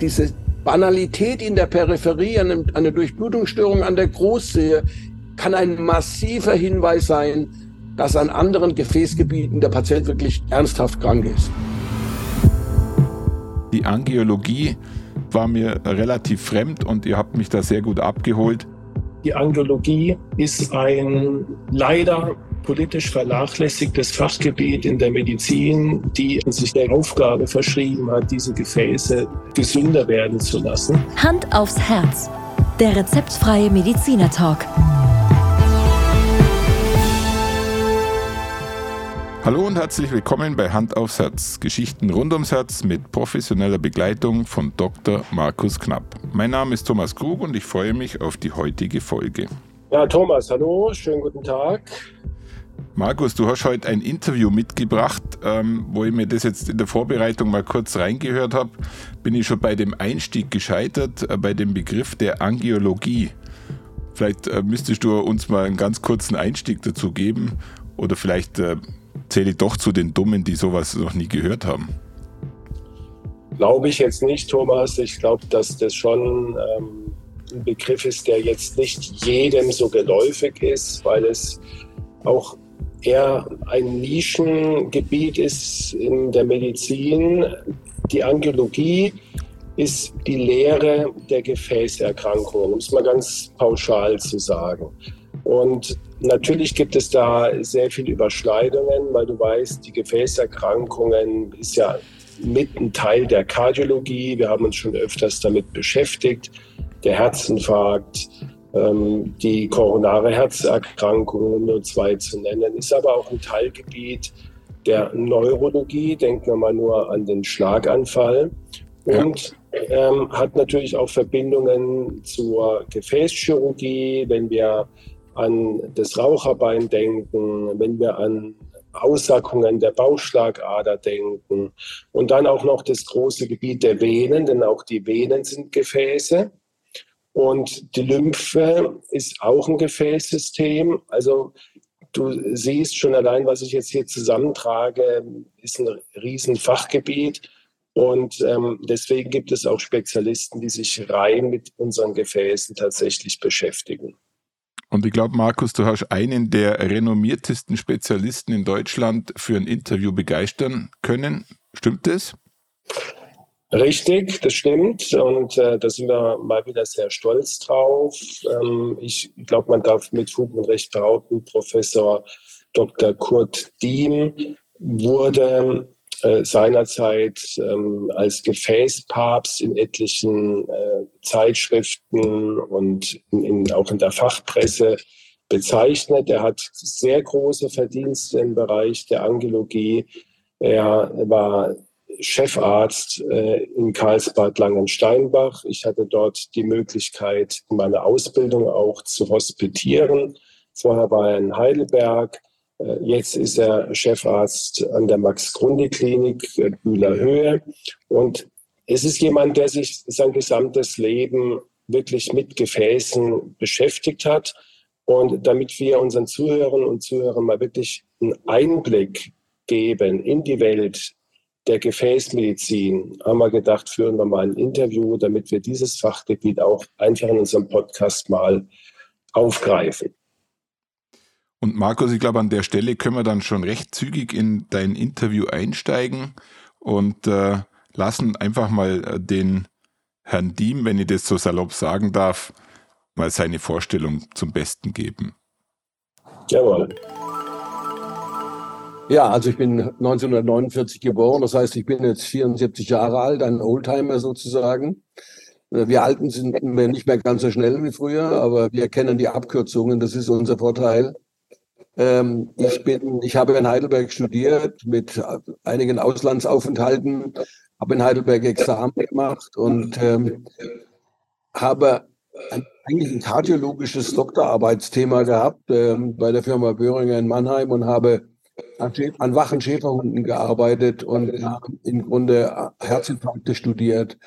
diese Banalität in der Peripherie, eine, eine Durchblutungsstörung an der Großsehe, kann ein massiver Hinweis sein, dass an anderen Gefäßgebieten der Patient wirklich ernsthaft krank ist. Die Angiologie war mir relativ fremd und ihr habt mich da sehr gut abgeholt. Die Angiologie ist ein leider politisch vernachlässigtes Fachgebiet in der Medizin, die sich der Aufgabe verschrieben hat, diese Gefäße gesünder werden zu lassen. Hand aufs Herz. Der rezeptfreie Mediziner Talk. Hallo und herzlich willkommen bei Hand aufs Herz. Geschichten rund ums Herz mit professioneller Begleitung von Dr. Markus Knapp. Mein Name ist Thomas Krug und ich freue mich auf die heutige Folge. Ja, Thomas, hallo, schönen guten Tag. Markus, du hast heute ein Interview mitgebracht, ähm, wo ich mir das jetzt in der Vorbereitung mal kurz reingehört habe. Bin ich schon bei dem Einstieg gescheitert, äh, bei dem Begriff der Angiologie. Vielleicht äh, müsstest du uns mal einen ganz kurzen Einstieg dazu geben oder vielleicht äh, zähle ich doch zu den Dummen, die sowas noch nie gehört haben. Glaube ich jetzt nicht, Thomas. Ich glaube, dass das schon ähm, ein Begriff ist, der jetzt nicht jedem so geläufig ist, weil es auch eher ein Nischengebiet ist in der Medizin. Die Angiologie ist die Lehre der Gefäßerkrankungen, um es mal ganz pauschal zu sagen. Und natürlich gibt es da sehr viele Überschneidungen, weil du weißt, die Gefäßerkrankungen ist ja mit ein Teil der Kardiologie. Wir haben uns schon öfters damit beschäftigt. Der Herzinfarkt, die koronare Herzerkrankung, nur zwei zu nennen, ist aber auch ein Teilgebiet der Neurologie. Denken wir mal nur an den Schlaganfall. Und ähm, hat natürlich auch Verbindungen zur Gefäßchirurgie, wenn wir an das Raucherbein denken, wenn wir an Aussackungen der Bauchschlagader denken und dann auch noch das große Gebiet der Venen, denn auch die Venen sind Gefäße. Und die Lymphe ist auch ein Gefäßsystem. Also du siehst schon allein, was ich jetzt hier zusammentrage, ist ein Riesenfachgebiet. Und ähm, deswegen gibt es auch Spezialisten, die sich rein mit unseren Gefäßen tatsächlich beschäftigen. Und ich glaube, Markus, du hast einen der renommiertesten Spezialisten in Deutschland für ein Interview begeistern können. Stimmt das? Richtig, das stimmt. Und äh, da sind wir mal wieder sehr stolz drauf. Ähm, ich glaube, man darf mit Fug und Recht behaupten, Professor Dr. Kurt Diem wurde äh, seinerzeit ähm, als Gefäßpapst in etlichen äh, Zeitschriften und in, in, auch in der Fachpresse bezeichnet. Er hat sehr große Verdienste im Bereich der Angiologie. Er war Chefarzt äh, in Karlsbad Langensteinbach. Ich hatte dort die Möglichkeit, meine Ausbildung auch zu hospitieren. Vorher war er in Heidelberg. Äh, jetzt ist er Chefarzt an der Max-Grunde-Klinik äh, Bühler Höhe. Und es ist jemand, der sich sein gesamtes Leben wirklich mit Gefäßen beschäftigt hat. Und damit wir unseren Zuhörern und Zuhörern mal wirklich einen Einblick geben in die Welt der Gefäßmedizin, haben wir gedacht, führen wir mal ein Interview, damit wir dieses Fachgebiet auch einfach in unserem Podcast mal aufgreifen. Und Markus, ich glaube, an der Stelle können wir dann schon recht zügig in dein Interview einsteigen und äh, lassen einfach mal äh, den Herrn Diem, wenn ich das so salopp sagen darf, mal seine Vorstellung zum Besten geben. Jawohl. Ja, also ich bin 1949 geboren, das heißt, ich bin jetzt 74 Jahre alt, ein Oldtimer sozusagen. Wir Alten sind nicht mehr ganz so schnell wie früher, aber wir kennen die Abkürzungen, das ist unser Vorteil. Ähm, ich bin, ich habe in Heidelberg studiert mit einigen Auslandsaufenthalten, habe in Heidelberg Examen gemacht und ähm, habe eigentlich ein kardiologisches Doktorarbeitsthema gehabt ähm, bei der Firma Böhringer in Mannheim und habe an, wachen Schäferhunden gearbeitet und äh, im Grunde Herzinfarkte studiert,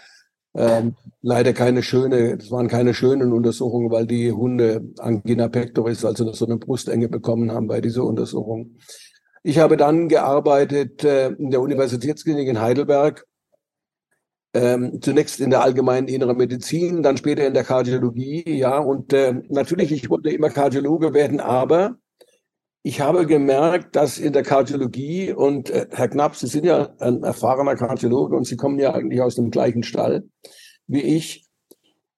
ähm, leider keine schöne, das waren keine schönen Untersuchungen, weil die Hunde Angina pectoris, also so eine Brustenge bekommen haben bei dieser Untersuchung. Ich habe dann gearbeitet äh, in der Universitätsklinik in Heidelberg Ähm, zunächst in der allgemeinen inneren Medizin, dann später in der Kardiologie, ja. Und äh, natürlich, ich wollte immer Kardiologe werden, aber ich habe gemerkt, dass in der Kardiologie und äh, Herr Knapp, Sie sind ja ein erfahrener Kardiologe und Sie kommen ja eigentlich aus dem gleichen Stall wie ich.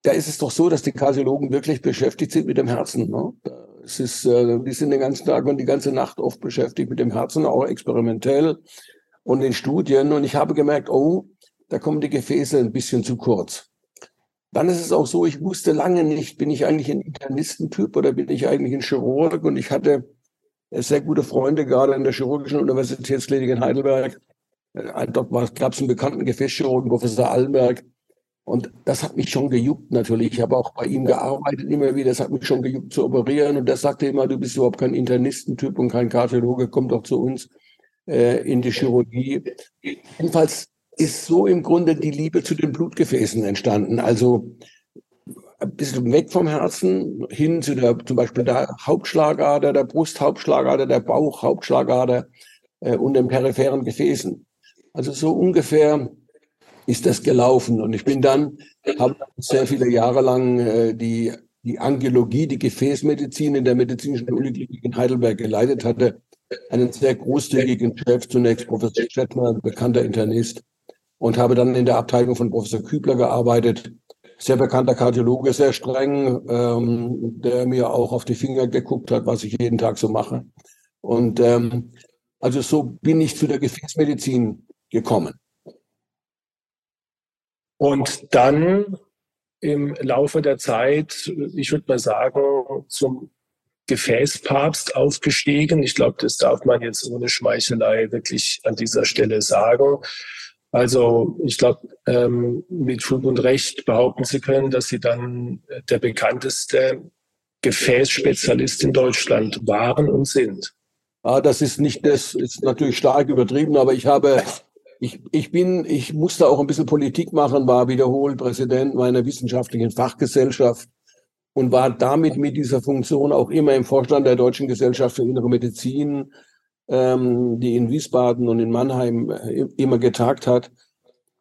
Da ist es doch so, dass die Kardiologen wirklich beschäftigt sind mit dem Herzen. Ne? Es ist, äh, die sind den ganzen Tag und die ganze Nacht oft beschäftigt mit dem Herzen, auch experimentell und in Studien. Und ich habe gemerkt, oh, da kommen die Gefäße ein bisschen zu kurz. Dann ist es auch so, ich wusste lange nicht, bin ich eigentlich ein Internistentyp oder bin ich eigentlich ein Chirurg? Und ich hatte sehr gute Freunde, gerade in der Chirurgischen Universitätsklinik in Heidelberg. Äh, dort gab es einen bekannten Gefäßchirurgen, Professor Allenberg. Und das hat mich schon gejuckt natürlich. Ich habe auch bei ihm gearbeitet immer wieder. Das hat mich schon gejuckt zu operieren. Und der sagte immer, du bist überhaupt kein Internistentyp und kein Kardiologe, komm doch zu uns äh, in die Chirurgie. Jedenfalls ist so im Grunde die Liebe zu den Blutgefäßen entstanden. Also ein bisschen weg vom Herzen hin zu der zum Beispiel der Hauptschlagader, der Brusthauptschlagader, der Bauchhauptschlagader äh, und den peripheren Gefäßen. Also so ungefähr ist das gelaufen. Und ich bin dann, habe sehr viele Jahre lang äh, die, die Angiologie, die Gefäßmedizin in der medizinischen Uniklinik in Heidelberg geleitet hatte. Einen sehr großzügigen Chef, zunächst Professor Stettner, bekannter Internist, und habe dann in der Abteilung von Professor Kübler gearbeitet sehr bekannter Kardiologe, sehr streng, ähm, der mir auch auf die Finger geguckt hat, was ich jeden Tag so mache. Und ähm, also so bin ich zu der Gefäßmedizin gekommen. Und dann im Laufe der Zeit, ich würde mal sagen, zum Gefäßpapst aufgestiegen. Ich glaube, das darf man jetzt ohne Schmeichelei wirklich an dieser Stelle sagen. Also ich glaube, ähm, mit Fug und Recht behaupten Sie können, dass Sie dann der bekannteste Gefäßspezialist in Deutschland waren und sind. Ah, das ist nicht, das ist natürlich stark übertrieben, aber ich habe, ich, ich bin, ich musste auch ein bisschen Politik machen, war wiederholt Präsident meiner wissenschaftlichen Fachgesellschaft und war damit mit dieser Funktion auch immer im Vorstand der Deutschen Gesellschaft für Innere Medizin ähm, die in Wiesbaden und in Mannheim äh, immer getagt hat.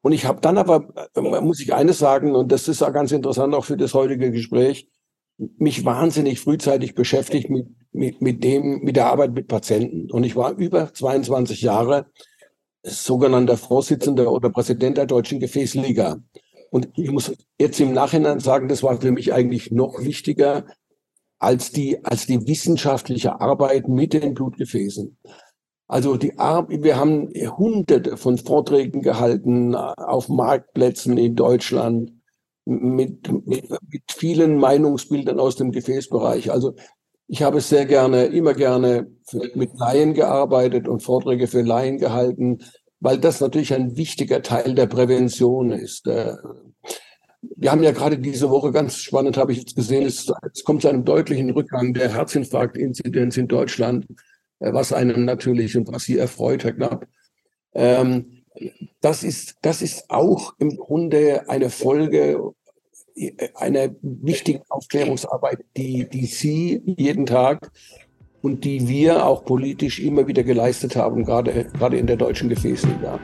Und ich habe dann aber, äh, muss ich eines sagen, und das ist auch ganz interessant auch für das heutige Gespräch, mich wahnsinnig frühzeitig beschäftigt mit, mit, mit dem, mit der Arbeit mit Patienten. Und ich war über 22 Jahre sogenannter Vorsitzender oder Präsident der Deutschen Gefäßliga. Und ich muss jetzt im Nachhinein sagen, das war für mich eigentlich noch wichtiger, als die, als die wissenschaftliche Arbeit mit den Blutgefäßen. Also die Ar wir haben hunderte von Vorträgen gehalten auf Marktplätzen in Deutschland mit, mit, mit vielen Meinungsbildern aus dem Gefäßbereich. Also ich habe sehr gerne, immer gerne mit Laien gearbeitet und Vorträge für Laien gehalten, weil das natürlich ein wichtiger Teil der Prävention ist. Wir haben ja gerade diese Woche ganz spannend, habe ich jetzt gesehen, es, es kommt zu einem deutlichen Rückgang der Herzinfarktinzidenz in Deutschland, äh, was einem natürlich und was Sie erfreut, Herr Knapp. Ähm, das ist, das ist auch im Grunde eine Folge äh, einer wichtigen Aufklärungsarbeit, die, die Sie jeden Tag und die wir auch politisch immer wieder geleistet haben, gerade, gerade in der deutschen Gefäßliga.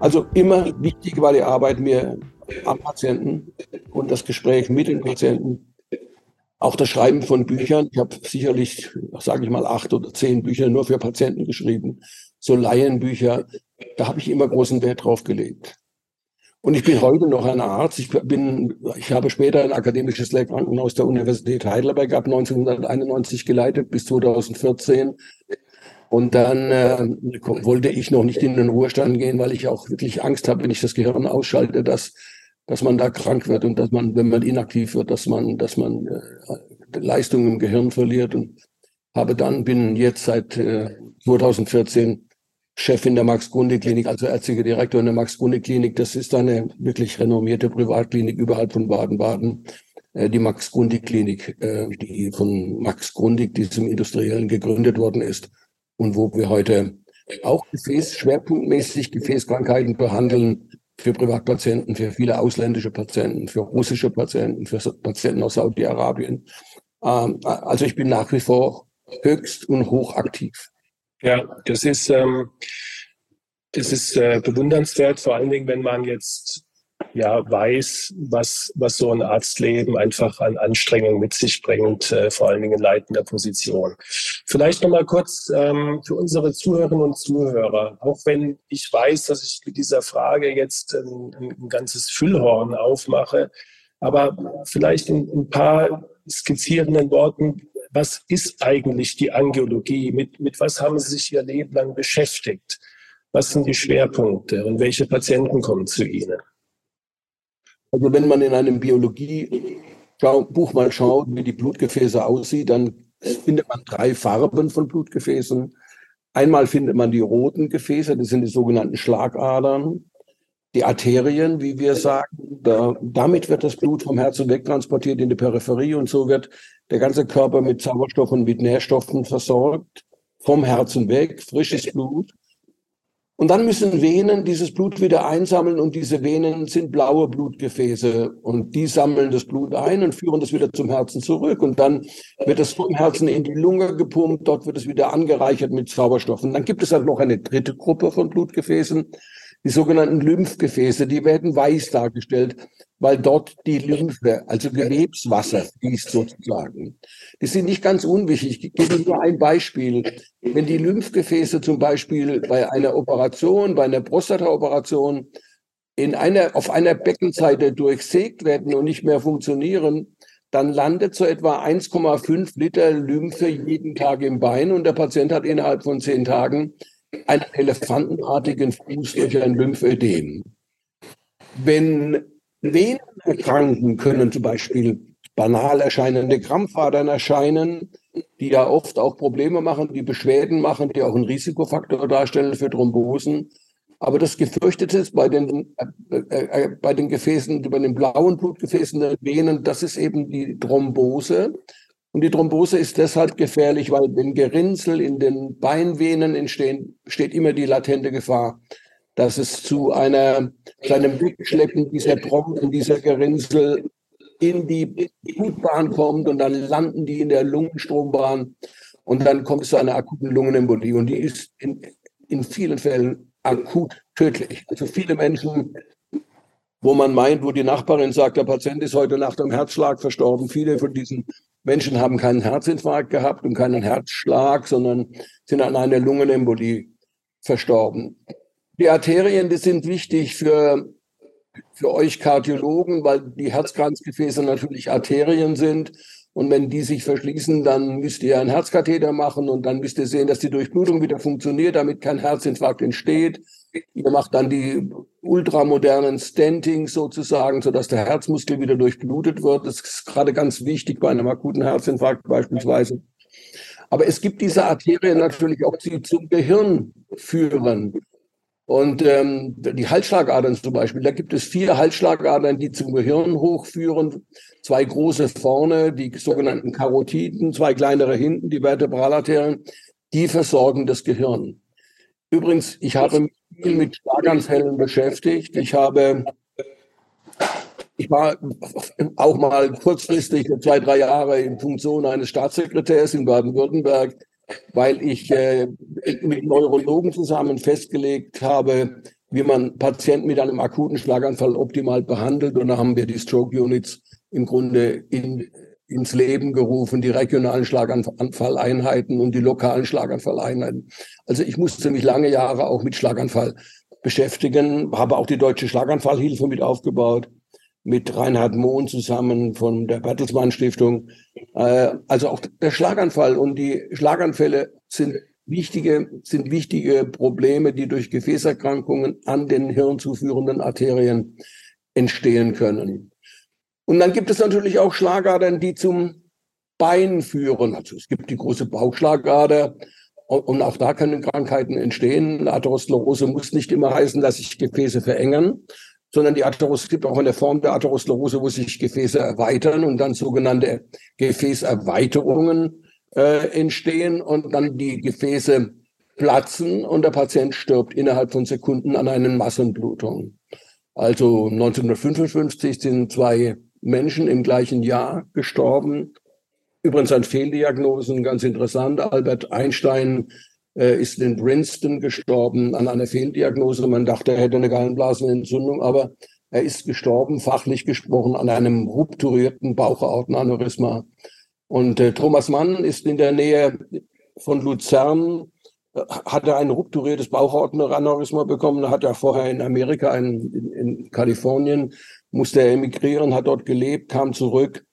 Also immer wichtig war die Arbeit mir am Patienten und das Gespräch mit den Patienten. Auch das Schreiben von Büchern. Ich habe sicherlich, sage ich mal, acht oder zehn Bücher nur für Patienten geschrieben. So Laienbücher. Da habe ich immer großen Wert drauf gelegt. Und ich bin heute noch ein Arzt. Ich bin, ich habe später ein akademisches Lehrkrankenhaus der Universität Heidelberg ab 1991 geleitet bis 2014. Und dann äh, wollte ich noch nicht in den Ruhestand gehen, weil ich auch wirklich Angst habe, wenn ich das Gehirn ausschalte, dass, dass man da krank wird und dass man, wenn man inaktiv wird, dass man, dass man äh, Leistung im Gehirn verliert. Und habe dann, bin jetzt seit äh, 2014 Chef in der Max-Grunde-Klinik, also ärztlicher Direktor in der Max-Grunde-Klinik. Das ist eine wirklich renommierte Privatklinik überhalb von Baden-Baden. Äh, die Max-Grundig-Klinik, äh, die von Max Grundig, diesem Industriellen, gegründet worden ist und wo wir heute auch Gefäß, schwerpunktmäßig Gefäßkrankheiten behandeln für Privatpatienten, für viele ausländische Patienten, für russische Patienten, für Patienten aus Saudi-Arabien. Ähm, also ich bin nach wie vor höchst und hoch aktiv. Ja, das ist, ähm, das ist äh, bewundernswert, vor allen Dingen, wenn man jetzt ja weiß, was, was so ein Arztleben einfach an Anstrengung mit sich bringt, äh, vor allen Dingen in leitender Position. Vielleicht nochmal kurz ähm, für unsere Zuhörerinnen und Zuhörer, auch wenn ich weiß, dass ich mit dieser Frage jetzt ein, ein ganzes Füllhorn aufmache, aber vielleicht in, in ein paar skizzierenden Worten, was ist eigentlich die Angiologie? Mit, mit was haben Sie sich Ihr Leben lang beschäftigt? Was sind die Schwerpunkte und welche Patienten kommen zu Ihnen? Also wenn man in einem Biologiebuch mal schaut, wie die Blutgefäße aussieht, dann findet man drei Farben von Blutgefäßen. Einmal findet man die roten Gefäße, das sind die sogenannten Schlagadern. Die Arterien, wie wir sagen, da, damit wird das Blut vom Herzen wegtransportiert in die Peripherie und so wird der ganze Körper mit Sauerstoff und mit Nährstoffen versorgt, vom Herzen weg, frisches Blut. Und dann müssen Venen dieses Blut wieder einsammeln und diese Venen sind blaue Blutgefäße und die sammeln das Blut ein und führen das wieder zum Herzen zurück und dann wird es vom Herzen in die Lunge gepumpt, dort wird es wieder angereichert mit Sauerstoff. Und dann gibt es halt noch eine dritte Gruppe von Blutgefäßen, die sogenannten Lymphgefäße, die werden weiß dargestellt, weil dort die Lymphe, also Gewebswasser fließt sozusagen. Die sind nicht ganz unwichtig. Ich gebe nur ein Beispiel. Wenn die Lymphgefäße zum Beispiel bei einer Operation, bei einer Prostataoperation in einer, auf einer Beckenseite durchsägt werden und nicht mehr funktionieren, dann landet so etwa 1,5 Liter Lymphe jeden Tag im Bein und der Patient hat innerhalb von zehn Tagen einen elefantenartigen Fuß durch ein Lymphödem. Wenn Venen erkranken, können zum Beispiel banal erscheinende Krampfadern erscheinen, die ja oft auch Probleme machen, die Beschwerden machen, die auch einen Risikofaktor darstellen für Thrombosen. Aber das Gefürchtete ist bei den, äh, äh, äh bei den Gefäßen, bei den blauen Blutgefäßen der Venen, das ist eben die Thrombose. Und die Thrombose ist deshalb gefährlich, weil wenn Gerinnsel in den Beinvenen entstehen, steht immer die latente Gefahr, dass es zu einer, zu einem Wegschleppen dieser Tropfen, dieser Gerinnsel in die Blutbahn kommt und dann landen die in der Lungenstrombahn und dann kommt es zu einer akuten Lungenembolie und die ist in, in vielen Fällen akut tödlich. Also viele Menschen wo man meint, wo die Nachbarin sagt, der Patient ist heute Nacht am Herzschlag verstorben. Viele von diesen Menschen haben keinen Herzinfarkt gehabt und keinen Herzschlag, sondern sind an einer Lungenembolie verstorben. Die Arterien, die sind wichtig für, für euch Kardiologen, weil die Herzkranzgefäße natürlich Arterien sind. Und wenn die sich verschließen, dann müsst ihr einen Herzkatheter machen und dann müsst ihr sehen, dass die Durchblutung wieder funktioniert, damit kein Herzinfarkt entsteht. Ihr macht dann die ultramodernen Stentings sozusagen, sodass der Herzmuskel wieder durchblutet wird. Das ist gerade ganz wichtig bei einem akuten Herzinfarkt beispielsweise. Aber es gibt diese Arterien natürlich auch, die zum Gehirn führen. Und ähm, die Halsschlagadern zum Beispiel, da gibt es vier Halsschlagadern, die zum Gehirn hochführen. Zwei große vorne, die sogenannten Karotiden, zwei kleinere hinten, die Vertebralarterien, die versorgen das Gehirn. Übrigens, ich habe mich viel mit Schlaganfällen beschäftigt. Ich habe, ich war auch mal kurzfristig zwei, drei Jahre in Funktion eines Staatssekretärs in Baden-Württemberg, weil ich äh, mit Neurologen zusammen festgelegt habe, wie man Patienten mit einem akuten Schlaganfall optimal behandelt. Und da haben wir die Stroke Units im Grunde in ins Leben gerufen, die regionalen Schlaganfalleinheiten und die lokalen Schlaganfalleinheiten. Also ich musste mich lange Jahre auch mit Schlaganfall beschäftigen, habe auch die Deutsche Schlaganfallhilfe mit aufgebaut, mit Reinhard Mohn zusammen von der Bertelsmann Stiftung. Äh, also auch der Schlaganfall und die Schlaganfälle sind wichtige, sind wichtige Probleme, die durch Gefäßerkrankungen an den hirnzuführenden Arterien entstehen können. Und dann gibt es natürlich auch Schlagadern, die zum Bein führen. Also es gibt die große Bauchschlagader und auch da können Krankheiten entstehen. Atherosklerose muss nicht immer heißen, dass sich Gefäße verengen, sondern die Atheros es gibt auch eine Form der Atherosklerose, wo sich Gefäße erweitern und dann sogenannte Gefäßerweiterungen äh, entstehen und dann die Gefäße platzen und der Patient stirbt innerhalb von Sekunden an einen Massenblutung. Also 1955 sind zwei Menschen im gleichen Jahr gestorben Übrigens an Fehldiagnosen, ganz interessant. Albert Einstein ist in Princeton gestorben an einer Fehldiagnose. Man dachte, er hätte eine Gallenblasenentzündung, aber er ist gestorben, fachlich gesprochen, an einem rupturierten Bauchaortenaneurysma. Und äh, Thomas Mann ist in der Nähe von Luzern, äh, hat er ein rupturiertes Bauchaortenaneurysma bekommen, hat er vorher in Amerika, in, in, in Kalifornien, musste er emigrieren, hat dort gelebt, kam zurück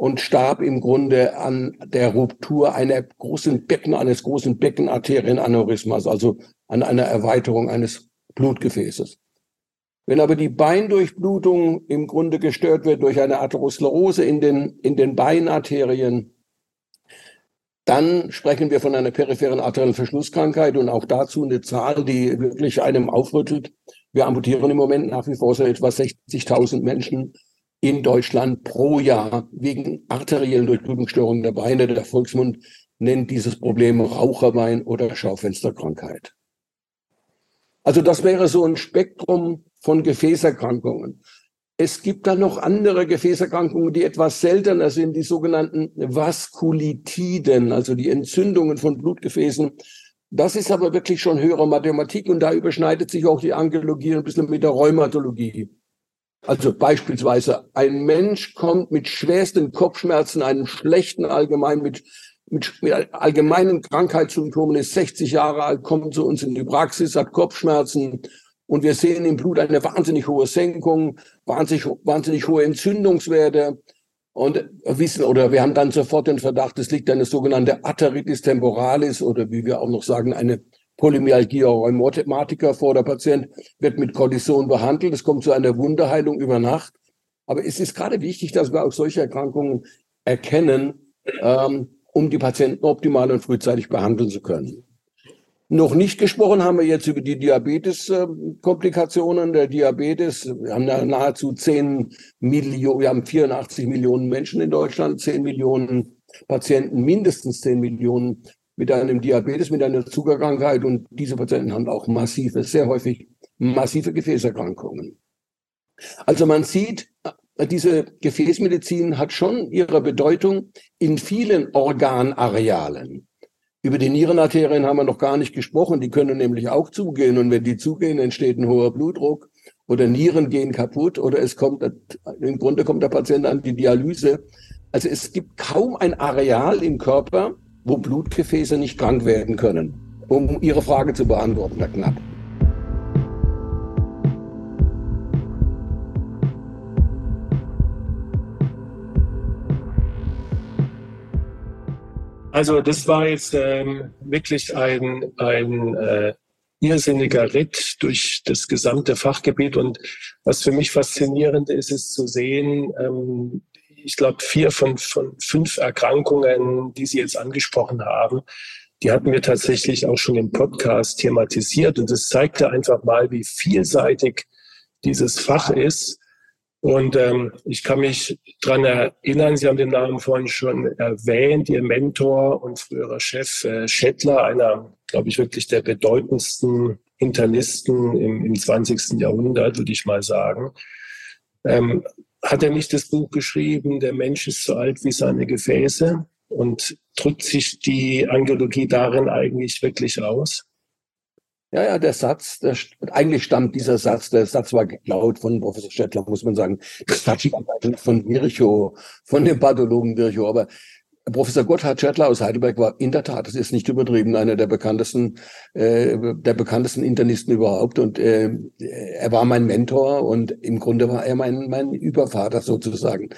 und starb im Grunde an der Ruptur einer großen Becken, eines großen Beckenarterienaneurysmas, also an einer Erweiterung eines Blutgefäßes. Wenn aber die Beindurchblutung im Grunde gestört wird durch eine Atherosklerose in den, in den Beinarterien, dann sprechen wir von einer peripheren arteriellen Verschlusskrankheit und auch dazu eine Zahl, die wirklich einem aufrüttelt. Wir amputieren im Moment nach wie vor so etwa 60.000 Menschen in Deutschland pro Jahr wegen arteriellen Durchblutungsstörungen der Beine. Der Volksmund nennt dieses Problem Raucherbein oder Schaufensterkrankheit. Also das wäre so ein Spektrum von Gefäßerkrankungen. Es gibt dann noch andere Gefäßerkrankungen, die etwas seltener sind, die sogenannten Vaskulitiden, also die Entzündungen von Blutgefäßen. Das ist aber wirklich schon höhere Mathematik und da überschneidet sich auch die Angiologie ein bisschen mit der Rheumatologie. Also beispielsweise ein Mensch kommt mit schwersten Kopfschmerzen, einem schlechten allgemein mit mit, mit allgemeinen Krankheitssymptomen, ist 60 Jahre alt, kommt zu uns in die Praxis, hat Kopfschmerzen. Und wir sehen im Blut eine wahnsinnig hohe Senkung, wahnsinnig, wahnsinnig hohe Entzündungswerte. Und wissen oder wir haben dann sofort den Verdacht, es liegt eine sogenannte Arteritis temporalis oder wie wir auch noch sagen, eine Polymyalgia rheumatica vor. Der Patient wird mit Kortison behandelt. Es kommt zu einer Wunderheilung über Nacht. Aber es ist gerade wichtig, dass wir auch solche Erkrankungen erkennen, ähm, um die Patienten optimal und frühzeitig behandeln zu können. Noch nicht gesprochen haben wir jetzt über die Diabetes-Komplikationen. Der Diabetes, wir haben da nahezu 10 Millionen, wir haben 84 Millionen Menschen in Deutschland, 10 Millionen Patienten, mindestens 10 Millionen mit einem Diabetes, mit einer Zuckerkrankheit. Und diese Patienten haben auch massive, sehr häufig massive Gefäßerkrankungen. Also man sieht, diese Gefäßmedizin hat schon ihre Bedeutung in vielen Organarealen. Über die Nierenarterien haben wir noch gar nicht gesprochen. Die können nämlich auch zugehen. Und wenn die zugehen, entsteht ein hoher Blutdruck oder Nieren gehen kaputt oder es kommt, im Grunde kommt der Patient an die Dialyse. Also es gibt kaum ein Areal im Körper, wo Blutgefäße nicht krank werden können. Um Ihre Frage zu beantworten, Herr Knapp. Also das war jetzt ähm, wirklich ein, ein äh, irrsinniger Ritt durch das gesamte Fachgebiet. Und was für mich faszinierend ist, ist zu sehen, ähm, ich glaube, vier von, von fünf Erkrankungen, die Sie jetzt angesprochen haben, die hatten wir tatsächlich auch schon im Podcast thematisiert. Und das zeigte einfach mal, wie vielseitig dieses Fach ist und ähm, ich kann mich dran erinnern, Sie haben den Namen vorhin schon erwähnt, Ihr Mentor und früherer Chef äh, Schettler, einer, glaube ich, wirklich der bedeutendsten Internisten im, im 20. Jahrhundert, würde ich mal sagen. Ähm, hat er nicht das Buch geschrieben, der Mensch ist so alt wie seine Gefäße? Und drückt sich die Angiologie darin eigentlich wirklich aus? Ja, ja, der Satz, der, eigentlich stammt dieser Satz, der Satz war geklaut von Professor Stettler, muss man sagen. Das Satz von Virchow, von dem Pathologen Virchow. Aber Professor Gotthard Schettler aus Heidelberg war in der Tat, das ist nicht übertrieben, einer der bekanntesten, äh, der bekanntesten Internisten überhaupt. Und äh, er war mein Mentor und im Grunde war er mein, mein Übervater sozusagen.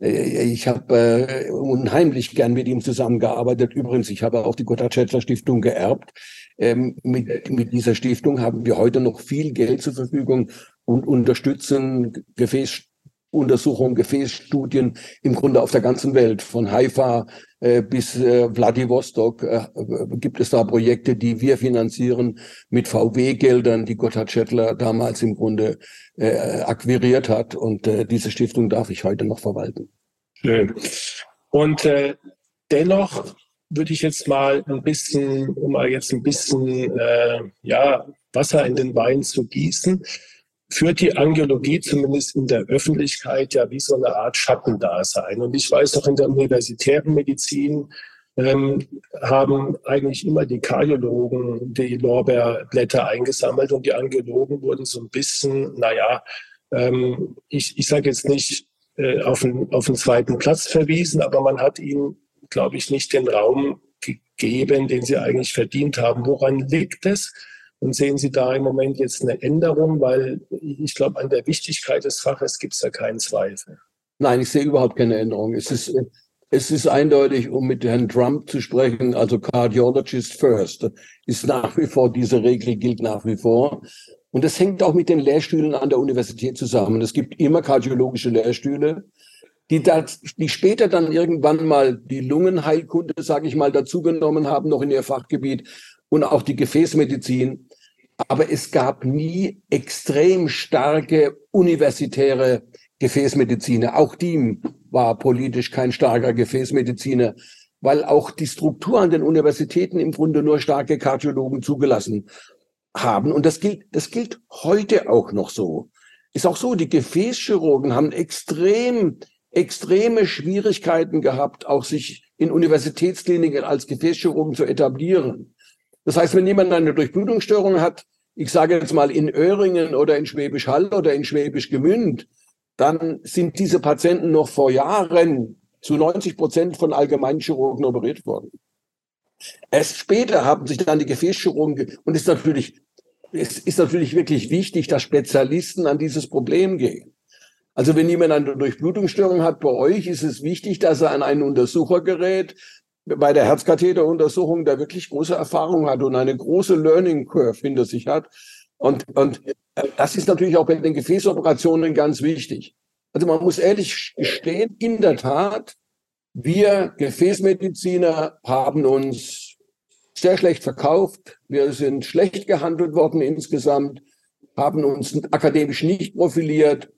Äh, ich habe äh, unheimlich gern mit ihm zusammengearbeitet. Übrigens, ich habe auch die Gotthard Schettler Stiftung geerbt. Ähm, mit, mit dieser Stiftung haben wir heute noch viel Geld zur Verfügung und unterstützen Gefäßuntersuchungen, Gefäßstudien im Grunde auf der ganzen Welt. Von Haifa äh, bis äh, Vladivostok äh, gibt es da Projekte, die wir finanzieren mit VW-Geldern, die Gotthard Schettler damals im Grunde äh, akquiriert hat. Und äh, diese Stiftung darf ich heute noch verwalten. Schön. Und äh, dennoch würde ich jetzt mal ein bisschen, um mal jetzt ein bisschen äh, ja, Wasser in den Wein zu gießen, führt die Angiologie zumindest in der Öffentlichkeit ja wie so eine Art Schattendasein. Und ich weiß auch in der universitären Medizin ähm, haben eigentlich immer die Kardiologen die Lorbeerblätter eingesammelt und die Angiologen wurden so ein bisschen, naja, ähm, ich, ich sage jetzt nicht äh, auf, den, auf den zweiten Platz verwiesen, aber man hat ihnen, glaube ich, nicht den Raum gegeben, den sie eigentlich verdient haben. Woran liegt es? Und sehen Sie da im Moment jetzt eine Änderung? Weil ich glaube, an der Wichtigkeit des Faches gibt es da keinen Zweifel. Nein, ich sehe überhaupt keine Änderung. Es ist, es ist eindeutig, um mit Herrn Trump zu sprechen, also Cardiologist first, ist nach wie vor, diese Regel gilt nach wie vor. Und das hängt auch mit den Lehrstühlen an der Universität zusammen. Es gibt immer kardiologische Lehrstühle, die, da, die später dann irgendwann mal die Lungenheilkunde, sage ich mal, dazugenommen haben, noch in ihr Fachgebiet und auch die Gefäßmedizin. Aber es gab nie extrem starke universitäre Gefäßmediziner. Auch die war politisch kein starker Gefäßmediziner, weil auch die Struktur an den Universitäten im Grunde nur starke Kardiologen zugelassen haben. Und das gilt, das gilt heute auch noch so. Ist auch so, die Gefäßchirurgen haben extrem, extreme Schwierigkeiten gehabt, auch sich in Universitätskliniken als Gefäßchirurgen zu etablieren. Das heißt, wenn jemand eine Durchblutungsstörung hat, ich sage jetzt mal in Öhringen oder in Schwäbisch Hall oder in Schwäbisch Gemünd, dann sind diese Patienten noch vor Jahren zu 90 Prozent von Allgemeinchirurgen operiert worden. Erst später haben sich dann die Gefäßchirurgen, und es ist natürlich, es ist natürlich wirklich wichtig, dass Spezialisten an dieses Problem gehen. Also wenn jemand eine Durchblutungsstörung hat bei euch, ist es wichtig, dass er an einen Untersucher gerät, bei der Herzkatheteruntersuchung, der wirklich große Erfahrung hat und eine große Learning Curve hinter sich hat. Und, und das ist natürlich auch bei den Gefäßoperationen ganz wichtig. Also man muss ehrlich gestehen, in der Tat, wir Gefäßmediziner haben uns sehr schlecht verkauft. Wir sind schlecht gehandelt worden insgesamt, haben uns akademisch nicht profiliert,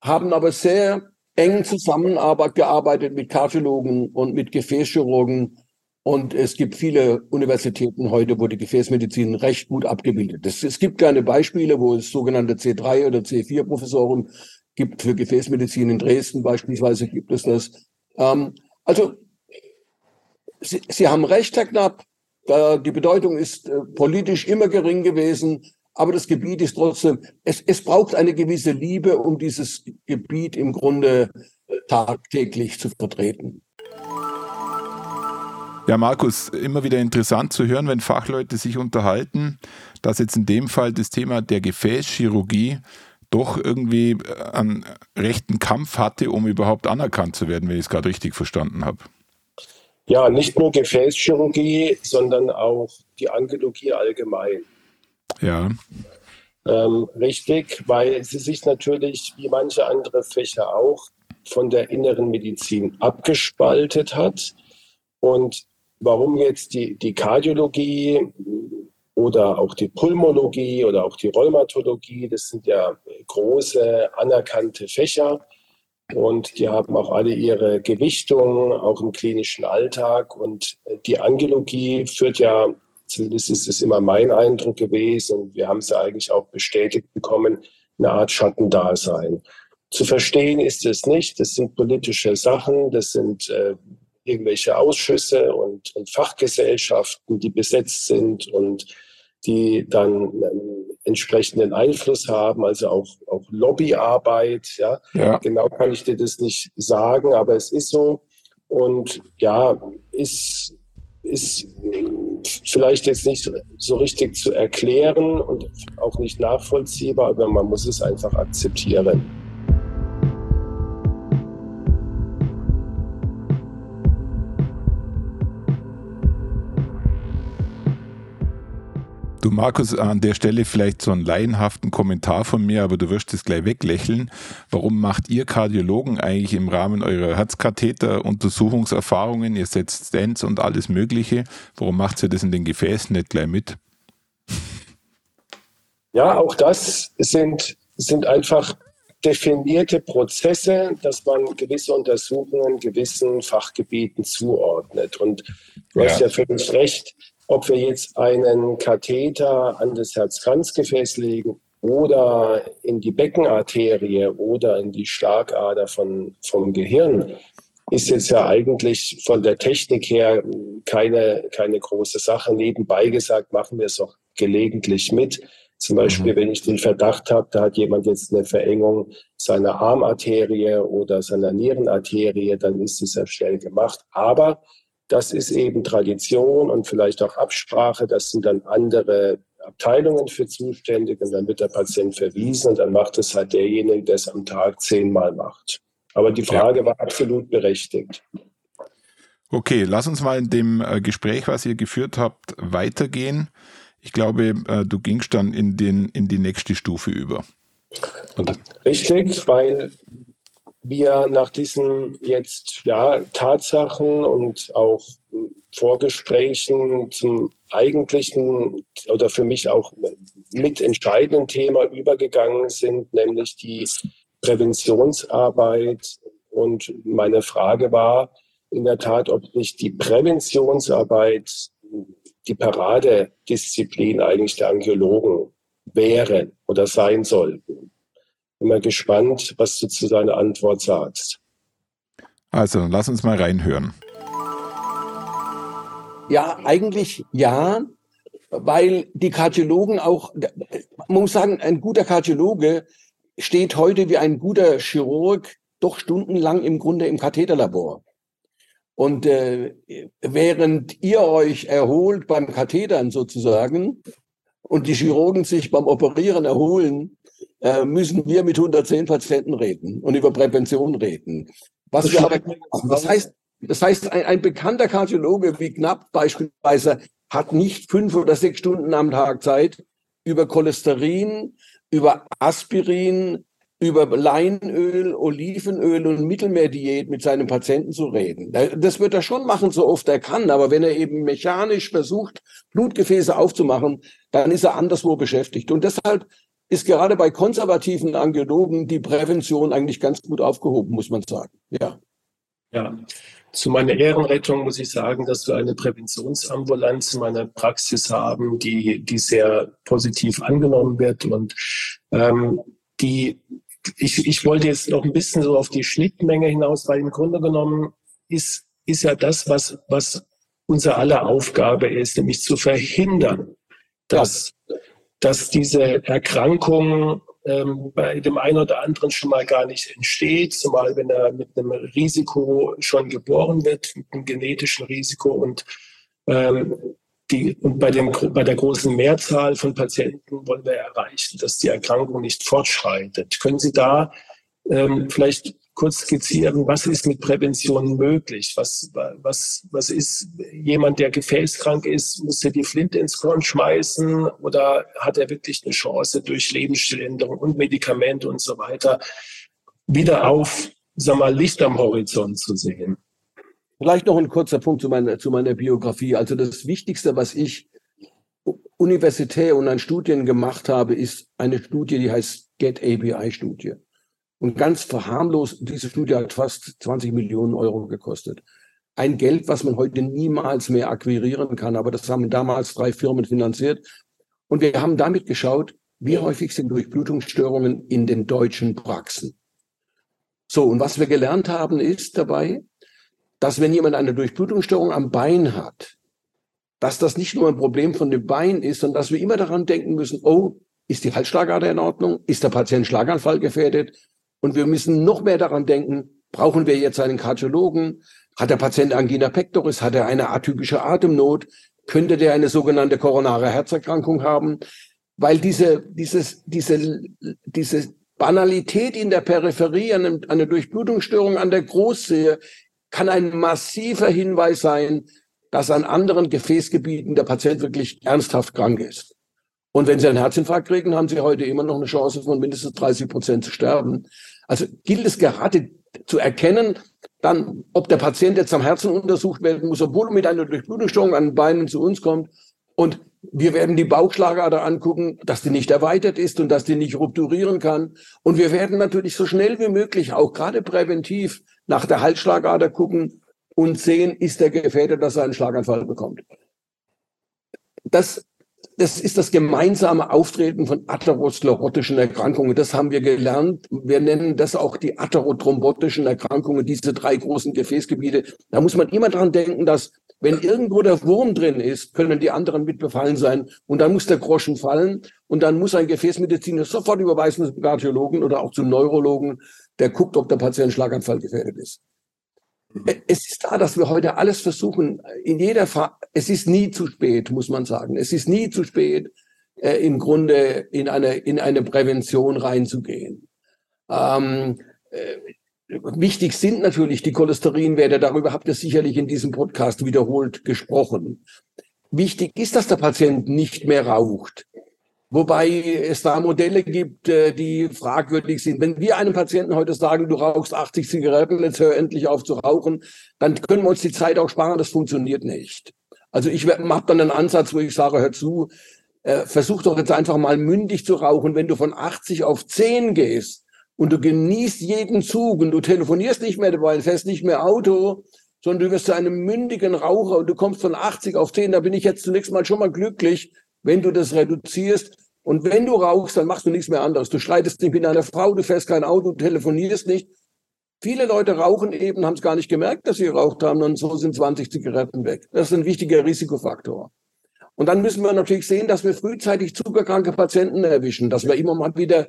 haben aber sehr eng Zusammenarbeit gearbeitet mit Kardiologen und mit Gefäßchirurgen. Und es gibt viele Universitäten heute, wo die Gefäßmedizin recht gut abgebildet ist. Es gibt keine Beispiele, wo es sogenannte C3 oder C4 Professoren gibt für Gefäßmedizin in Dresden beispielsweise gibt es das. Ähm, also Sie, Sie haben recht, Herr Knapp. die Bedeutung ist äh, politisch immer gering gewesen. Aber das Gebiet ist trotzdem, es, es braucht eine gewisse Liebe, um dieses Gebiet im Grunde tagtäglich zu vertreten. Ja, Markus, immer wieder interessant zu hören, wenn Fachleute sich unterhalten, dass jetzt in dem Fall das Thema der Gefäßchirurgie doch irgendwie einen rechten Kampf hatte, um überhaupt anerkannt zu werden, wenn ich es gerade richtig verstanden habe. Ja, nicht nur Gefäßchirurgie, sondern auch die Angiologie allgemein. Ja. Ähm, richtig, weil sie sich natürlich wie manche andere Fächer auch von der inneren Medizin abgespaltet hat. Und warum jetzt die, die Kardiologie oder auch die Pulmologie oder auch die Rheumatologie, das sind ja große anerkannte Fächer und die haben auch alle ihre Gewichtung, auch im klinischen Alltag. Und die Angiologie führt ja Zumindest ist es immer mein Eindruck gewesen und wir haben es ja eigentlich auch bestätigt bekommen, eine Art Schattendasein. Zu verstehen ist es nicht. Das sind politische Sachen, das sind äh, irgendwelche Ausschüsse und, und, Fachgesellschaften, die besetzt sind und die dann ähm, entsprechenden Einfluss haben, also auch, auch Lobbyarbeit. Ja? ja, genau kann ich dir das nicht sagen, aber es ist so. Und ja, ist, ist vielleicht jetzt nicht so richtig zu erklären und auch nicht nachvollziehbar, aber man muss es einfach akzeptieren. Du Markus, an der Stelle vielleicht so einen laienhaften Kommentar von mir, aber du wirst es gleich weglächeln. Warum macht ihr Kardiologen eigentlich im Rahmen eurer Herzkatheter-Untersuchungserfahrungen, ihr setzt Stents und alles Mögliche, warum macht ihr das in den Gefäßen nicht gleich mit? Ja, auch das sind, sind einfach definierte Prozesse, dass man gewisse Untersuchungen gewissen Fachgebieten zuordnet. Und du ja. hast ja völlig recht, ob wir jetzt einen Katheter an das Herzkranzgefäß legen oder in die Beckenarterie oder in die Schlagader von, vom Gehirn, ist jetzt ja eigentlich von der Technik her keine, keine große Sache. Nebenbei gesagt, machen wir es auch gelegentlich mit. Zum Beispiel, mhm. wenn ich den Verdacht habe, da hat jemand jetzt eine Verengung seiner Armarterie oder seiner Nierenarterie, dann ist es sehr schnell gemacht. Aber das ist eben Tradition und vielleicht auch Absprache. Das sind dann andere Abteilungen für zuständig und dann wird der Patient verwiesen und dann macht es halt derjenige, der es am Tag zehnmal macht. Aber die Frage ja. war absolut berechtigt. Okay, lass uns mal in dem äh, Gespräch, was ihr geführt habt, weitergehen. Ich glaube, äh, du gingst dann in, den, in die nächste Stufe über. Richtig, weil wir nach diesen jetzt ja, Tatsachen und auch Vorgesprächen zum eigentlichen oder für mich auch mit entscheidenden Thema übergegangen sind, nämlich die Präventionsarbeit. Und meine Frage war in der Tat, ob nicht die Präventionsarbeit die Paradedisziplin eigentlich der Angiologen wäre oder sein soll. Bin mal gespannt, was du zu seiner Antwort sagst. Also, lass uns mal reinhören. Ja, eigentlich ja, weil die Kardiologen auch, man muss sagen, ein guter Kardiologe steht heute wie ein guter Chirurg doch stundenlang im Grunde im Katheterlabor. Und äh, während ihr euch erholt beim Kathetern sozusagen und die Chirurgen sich beim Operieren erholen, äh, müssen wir mit 110 Patienten reden und über Prävention reden. Was das wir aber, das heißt, das heißt, ein, ein bekannter Kardiologe wie Knapp beispielsweise hat nicht fünf oder sechs Stunden am Tag Zeit, über Cholesterin, über Aspirin, über Leinöl, Olivenöl und Mittelmeerdiät mit seinem Patienten zu reden. Das wird er schon machen, so oft er kann. Aber wenn er eben mechanisch versucht, Blutgefäße aufzumachen, dann ist er anderswo beschäftigt. Und deshalb ist gerade bei konservativen Angiologen die Prävention eigentlich ganz gut aufgehoben, muss man sagen. Ja. Ja. Zu meiner Ehrenrettung muss ich sagen, dass wir eine Präventionsambulanz in meiner Praxis haben, die, die sehr positiv angenommen wird und ähm, die ich, ich wollte jetzt noch ein bisschen so auf die Schnittmenge hinaus, weil im Grunde genommen ist, ist ja das, was, was unser aller Aufgabe ist, nämlich zu verhindern, dass, dass diese Erkrankung ähm, bei dem einen oder anderen schon mal gar nicht entsteht, zumal wenn er mit einem Risiko schon geboren wird, mit einem genetischen Risiko und ähm, die, und bei, dem, bei der großen Mehrzahl von Patienten wollen wir erreichen, dass die Erkrankung nicht fortschreitet. Können Sie da ähm, vielleicht kurz skizzieren, was ist mit Prävention möglich? Was, was, was ist jemand, der gefäßkrank ist, muss er die Flinte ins Korn schmeißen oder hat er wirklich eine Chance durch Lebensstiländerung und Medikamente und so weiter wieder auf, sag mal, Licht am Horizont zu sehen? Vielleicht noch ein kurzer Punkt zu meiner, zu meiner Biografie. Also das Wichtigste, was ich universitär und an Studien gemacht habe, ist eine Studie, die heißt Get API Studie. Und ganz verharmlos, diese Studie hat fast 20 Millionen Euro gekostet. Ein Geld, was man heute niemals mehr akquirieren kann, aber das haben damals drei Firmen finanziert. Und wir haben damit geschaut, wie häufig sind Durchblutungsstörungen in den deutschen Praxen. So, und was wir gelernt haben, ist dabei, dass wenn jemand eine Durchblutungsstörung am Bein hat, dass das nicht nur ein Problem von dem Bein ist, sondern dass wir immer daran denken müssen, oh, ist die Halsschlagader in Ordnung? Ist der Patient Schlaganfall gefährdet? Und wir müssen noch mehr daran denken, brauchen wir jetzt einen Kardiologen? Hat der Patient Angina pectoris? Hat er eine atypische Atemnot? Könnte der eine sogenannte koronare Herzerkrankung haben? Weil diese, dieses, diese, diese Banalität in der Peripherie, eine, eine Durchblutungsstörung an der Großsehe kann ein massiver Hinweis sein, dass an anderen Gefäßgebieten der Patient wirklich ernsthaft krank ist. Und wenn Sie einen Herzinfarkt kriegen, haben Sie heute immer noch eine Chance von mindestens 30 Prozent zu sterben. Also gilt es gerade zu erkennen, dann, ob der Patient jetzt am Herzen untersucht werden muss, obwohl er mit einer Durchblutungsstörung an den Beinen zu uns kommt. Und wir werden die Bauchschlagader angucken, dass die nicht erweitert ist und dass die nicht rupturieren kann. Und wir werden natürlich so schnell wie möglich, auch gerade präventiv, nach der Halsschlagader gucken und sehen, ist der gefährdet, dass er einen Schlaganfall bekommt. Das das ist das gemeinsame Auftreten von atherosklerotischen Erkrankungen. Das haben wir gelernt. Wir nennen das auch die atherothrombotischen Erkrankungen, diese drei großen Gefäßgebiete. Da muss man immer dran denken, dass wenn irgendwo der Wurm drin ist, können die anderen mit befallen sein. Und dann muss der Groschen fallen. Und dann muss ein Gefäßmediziner sofort überweisen zum Kardiologen oder auch zum Neurologen, der guckt, ob der Patient Schlaganfall gefährdet ist. Es ist da, dass wir heute alles versuchen, in jeder Fa es ist nie zu spät, muss man sagen. Es ist nie zu spät, äh, im Grunde in eine, in eine Prävention reinzugehen. Ähm, äh, wichtig sind natürlich die Cholesterinwerte, darüber habt ihr sicherlich in diesem Podcast wiederholt gesprochen. Wichtig ist, dass der Patient nicht mehr raucht. Wobei es da Modelle gibt, äh, die fragwürdig sind. Wenn wir einem Patienten heute sagen, du rauchst 80 Zigaretten, jetzt hör endlich auf zu rauchen, dann können wir uns die Zeit auch sparen. Das funktioniert nicht. Also ich habe dann einen Ansatz, wo ich sage, hör zu, äh, versuch doch jetzt einfach mal mündig zu rauchen. Wenn du von 80 auf 10 gehst und du genießt jeden Zug und du telefonierst nicht mehr dabei, fährst nicht mehr Auto, sondern du wirst zu einem mündigen Raucher und du kommst von 80 auf 10, da bin ich jetzt zunächst mal schon mal glücklich, wenn du das reduzierst. Und wenn du rauchst, dann machst du nichts mehr anderes. Du streitest nicht mit einer Frau, du fährst kein Auto, telefonierst nicht. Viele Leute rauchen eben, haben es gar nicht gemerkt, dass sie geraucht haben und so sind 20 Zigaretten weg. Das ist ein wichtiger Risikofaktor. Und dann müssen wir natürlich sehen, dass wir frühzeitig zuckerkranke Patienten erwischen, dass wir immer mal wieder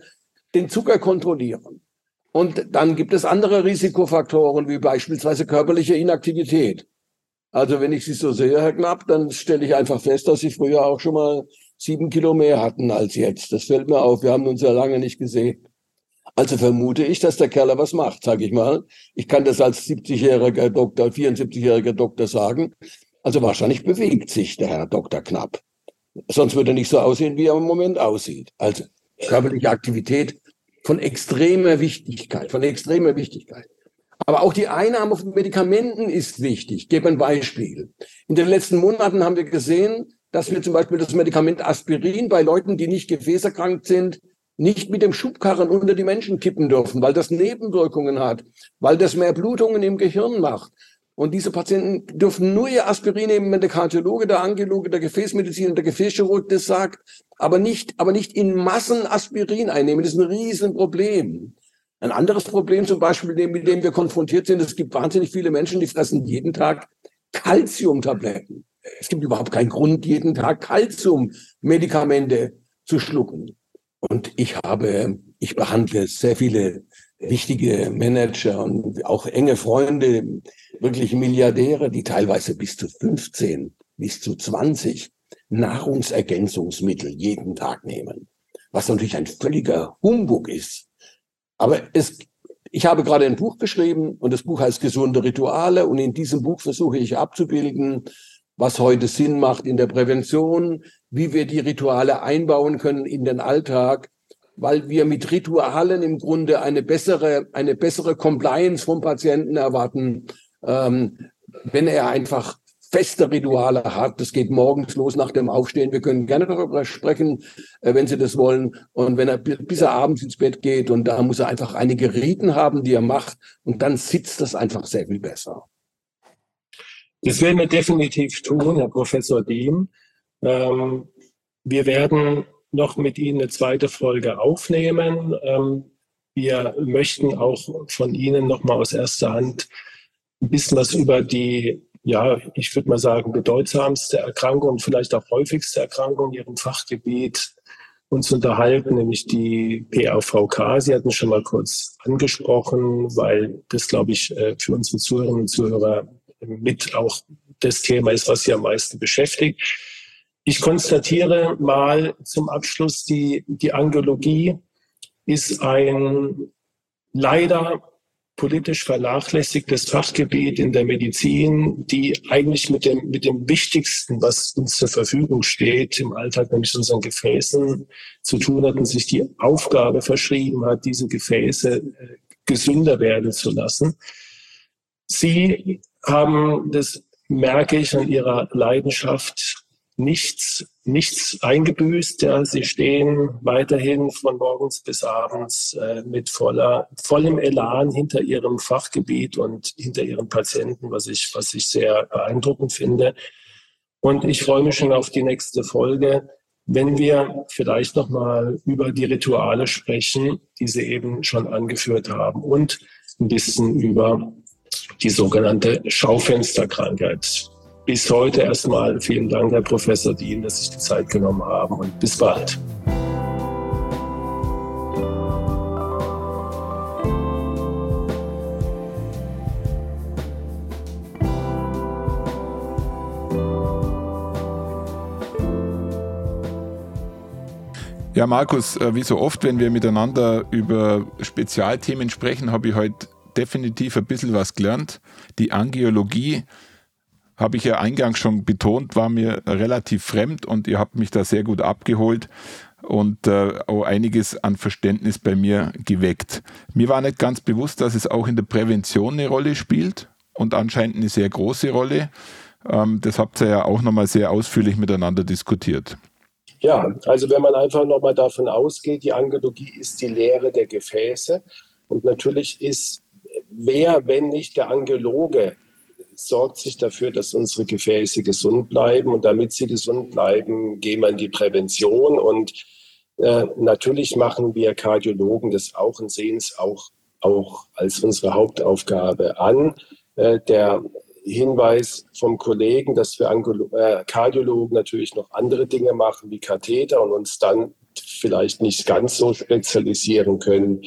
den Zucker kontrollieren. Und dann gibt es andere Risikofaktoren, wie beispielsweise körperliche Inaktivität. Also wenn ich Sie so sehe, Herr Knapp, dann stelle ich einfach fest, dass Sie früher auch schon mal sieben Kilo mehr hatten als jetzt. Das fällt mir auf. Wir haben uns ja lange nicht gesehen. Also vermute ich, dass der Kerl was macht, sage ich mal. Ich kann das als 70-jähriger Doktor, 74-jähriger Doktor sagen. Also wahrscheinlich bewegt sich der Herr Dr. Knapp. Sonst würde er nicht so aussehen, wie er im Moment aussieht. Also körperliche Aktivität von extremer Wichtigkeit, von extremer Wichtigkeit. Aber auch die Einnahme von Medikamenten ist wichtig. Ich gebe ein Beispiel. In den letzten Monaten haben wir gesehen, dass wir zum Beispiel das Medikament Aspirin bei Leuten, die nicht gefäßerkrankt sind, nicht mit dem Schubkarren unter die Menschen kippen dürfen, weil das Nebenwirkungen hat, weil das mehr Blutungen im Gehirn macht. Und diese Patienten dürfen nur ihr Aspirin nehmen, wenn der Kardiologe, der Angiologe, der Gefäßmediziner, der Gefäßchirurg das sagt, aber nicht, aber nicht in Massen Aspirin einnehmen. Das ist ein Riesenproblem. Ein anderes Problem zum Beispiel, mit dem wir konfrontiert sind, es gibt wahnsinnig viele Menschen, die fressen jeden Tag Calciumtabletten. Es gibt überhaupt keinen Grund, jeden Tag Calciummedikamente zu schlucken. Und ich habe, ich behandle sehr viele wichtige Manager und auch enge Freunde, wirklich Milliardäre, die teilweise bis zu 15, bis zu 20 Nahrungsergänzungsmittel jeden Tag nehmen. Was natürlich ein völliger Humbug ist. Aber es, ich habe gerade ein Buch geschrieben und das Buch heißt Gesunde Rituale und in diesem Buch versuche ich abzubilden, was heute Sinn macht in der Prävention, wie wir die Rituale einbauen können in den Alltag, weil wir mit Ritualen im Grunde eine bessere, eine bessere Compliance vom Patienten erwarten, ähm, wenn er einfach feste Rituale hat. Das geht morgens los nach dem Aufstehen. Wir können gerne darüber sprechen, äh, wenn Sie das wollen. Und wenn er bis er abends ins Bett geht und da muss er einfach einige Riten haben, die er macht und dann sitzt das einfach sehr viel besser. Das werden wir definitiv tun, Herr Professor Diem. Ähm, wir werden noch mit Ihnen eine zweite Folge aufnehmen. Ähm, wir möchten auch von Ihnen noch mal aus erster Hand ein bisschen was über die ja, ich würde mal sagen, bedeutsamste Erkrankung vielleicht auch häufigste Erkrankung in Ihrem Fachgebiet uns unterhalten, nämlich die PAVK. Sie hatten schon mal kurz angesprochen, weil das, glaube ich, äh, für unsere Zuhörerinnen und Zuhörer mit auch das Thema ist, was Sie am meisten beschäftigt. Ich konstatiere mal zum Abschluss, die, die Angiologie ist ein leider politisch vernachlässigtes Fachgebiet in der Medizin, die eigentlich mit dem, mit dem Wichtigsten, was uns zur Verfügung steht im Alltag, nämlich unseren Gefäßen, zu tun hat und sich die Aufgabe verschrieben hat, diese Gefäße äh, gesünder werden zu lassen. Sie haben, das merke ich an Ihrer Leidenschaft, nichts, nichts eingebüßt. Ja. Sie stehen weiterhin von morgens bis abends äh, mit voller, vollem Elan hinter ihrem Fachgebiet und hinter ihren Patienten, was ich, was ich sehr beeindruckend finde. Und ich freue mich schon auf die nächste Folge. Wenn wir vielleicht nochmal über die Rituale sprechen, die Sie eben schon angeführt haben und ein bisschen über die sogenannte Schaufensterkrankheit. Bis heute erstmal vielen Dank, Herr Professor Dien, dass Sie die Zeit genommen haben und bis bald. Ja, Markus, äh, wie so oft, wenn wir miteinander über Spezialthemen sprechen, habe ich heute definitiv ein bisschen was gelernt. Die Angiologie, habe ich ja eingangs schon betont, war mir relativ fremd und ihr habt mich da sehr gut abgeholt und äh, auch einiges an Verständnis bei mir geweckt. Mir war nicht ganz bewusst, dass es auch in der Prävention eine Rolle spielt und anscheinend eine sehr große Rolle. Ähm, das habt ihr ja auch nochmal sehr ausführlich miteinander diskutiert. Ja, also wenn man einfach nochmal davon ausgeht, die Angiologie ist die Lehre der Gefäße. Und natürlich ist, wer, wenn nicht der Angiologe, sorgt sich dafür, dass unsere Gefäße gesund bleiben. Und damit sie gesund bleiben, gehen wir in die Prävention. Und äh, natürlich machen wir Kardiologen das auch und sehen es auch, auch als unsere Hauptaufgabe an. Äh, der Hinweis vom Kollegen, dass wir äh, Kardiologen natürlich noch andere Dinge machen wie Katheter und uns dann vielleicht nicht ganz so spezialisieren können.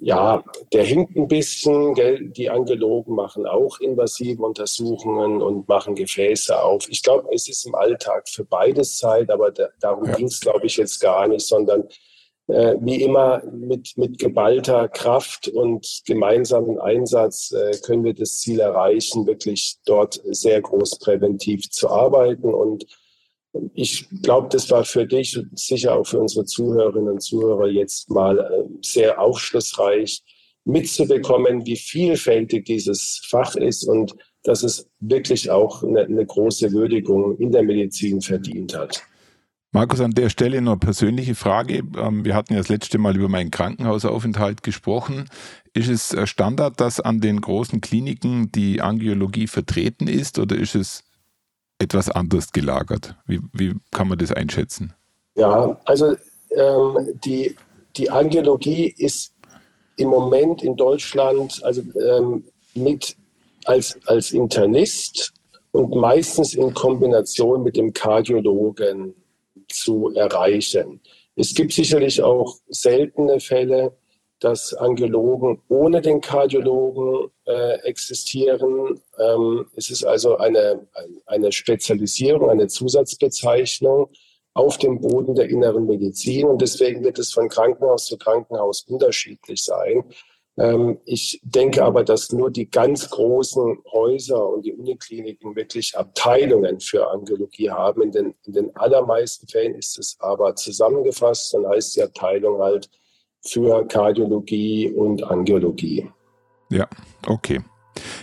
Ja, der hinkt ein bisschen. Gell? Die Angiologen machen auch invasive Untersuchungen und machen Gefäße auf. Ich glaube, es ist im Alltag für beides Zeit, aber da, darum ja. ging es, glaube ich, jetzt gar nicht, sondern äh, wie immer mit, mit geballter Kraft und gemeinsamen Einsatz äh, können wir das Ziel erreichen, wirklich dort sehr groß präventiv zu arbeiten. Und ich glaube, das war für dich und sicher auch für unsere Zuhörerinnen und Zuhörer jetzt mal äh, sehr aufschlussreich mitzubekommen, wie vielfältig dieses Fach ist und dass es wirklich auch eine, eine große Würdigung in der Medizin verdient hat. Markus, an der Stelle noch eine persönliche Frage. Ähm, wir hatten ja das letzte Mal über meinen Krankenhausaufenthalt gesprochen. Ist es äh, Standard, dass an den großen Kliniken die Angiologie vertreten ist oder ist es etwas anders gelagert? Wie, wie kann man das einschätzen? Ja, also ähm, die, die Angiologie ist im Moment in Deutschland also ähm, mit als, als Internist und meistens in Kombination mit dem Kardiologen zu erreichen. Es gibt sicherlich auch seltene Fälle, dass Angiologen ohne den Kardiologen äh, existieren. Ähm, es ist also eine, eine Spezialisierung, eine Zusatzbezeichnung auf dem Boden der inneren Medizin und deswegen wird es von Krankenhaus zu Krankenhaus unterschiedlich sein. Ähm, ich denke aber, dass nur die ganz großen Häuser und die Unikliniken wirklich Abteilungen für Angiologie haben. In den, in den allermeisten Fällen ist es aber zusammengefasst und heißt die Abteilung halt für Kardiologie und Angiologie. Ja, okay.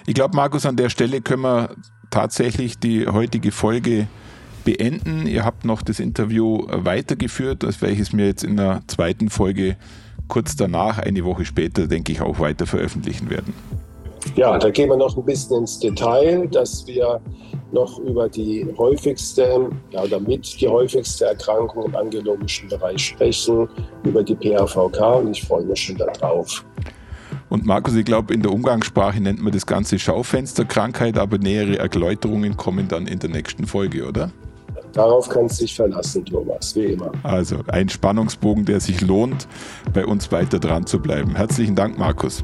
Ich glaube, Markus, an der Stelle können wir tatsächlich die heutige Folge beenden. Ihr habt noch das Interview weitergeführt, das welches mir jetzt in der zweiten Folge kurz danach, eine Woche später, denke ich, auch weiter veröffentlichen werden. Ja, da gehen wir noch ein bisschen ins Detail, dass wir noch über die häufigste ja, oder mit die häufigste Erkrankung im angelogischen Bereich sprechen, über die PAVK und ich freue mich schon darauf. Und Markus, ich glaube, in der Umgangssprache nennt man das Ganze Schaufensterkrankheit, aber nähere Erläuterungen kommen dann in der nächsten Folge, oder? Darauf kannst du dich verlassen, Thomas, wie immer. Also ein Spannungsbogen, der sich lohnt, bei uns weiter dran zu bleiben. Herzlichen Dank, Markus.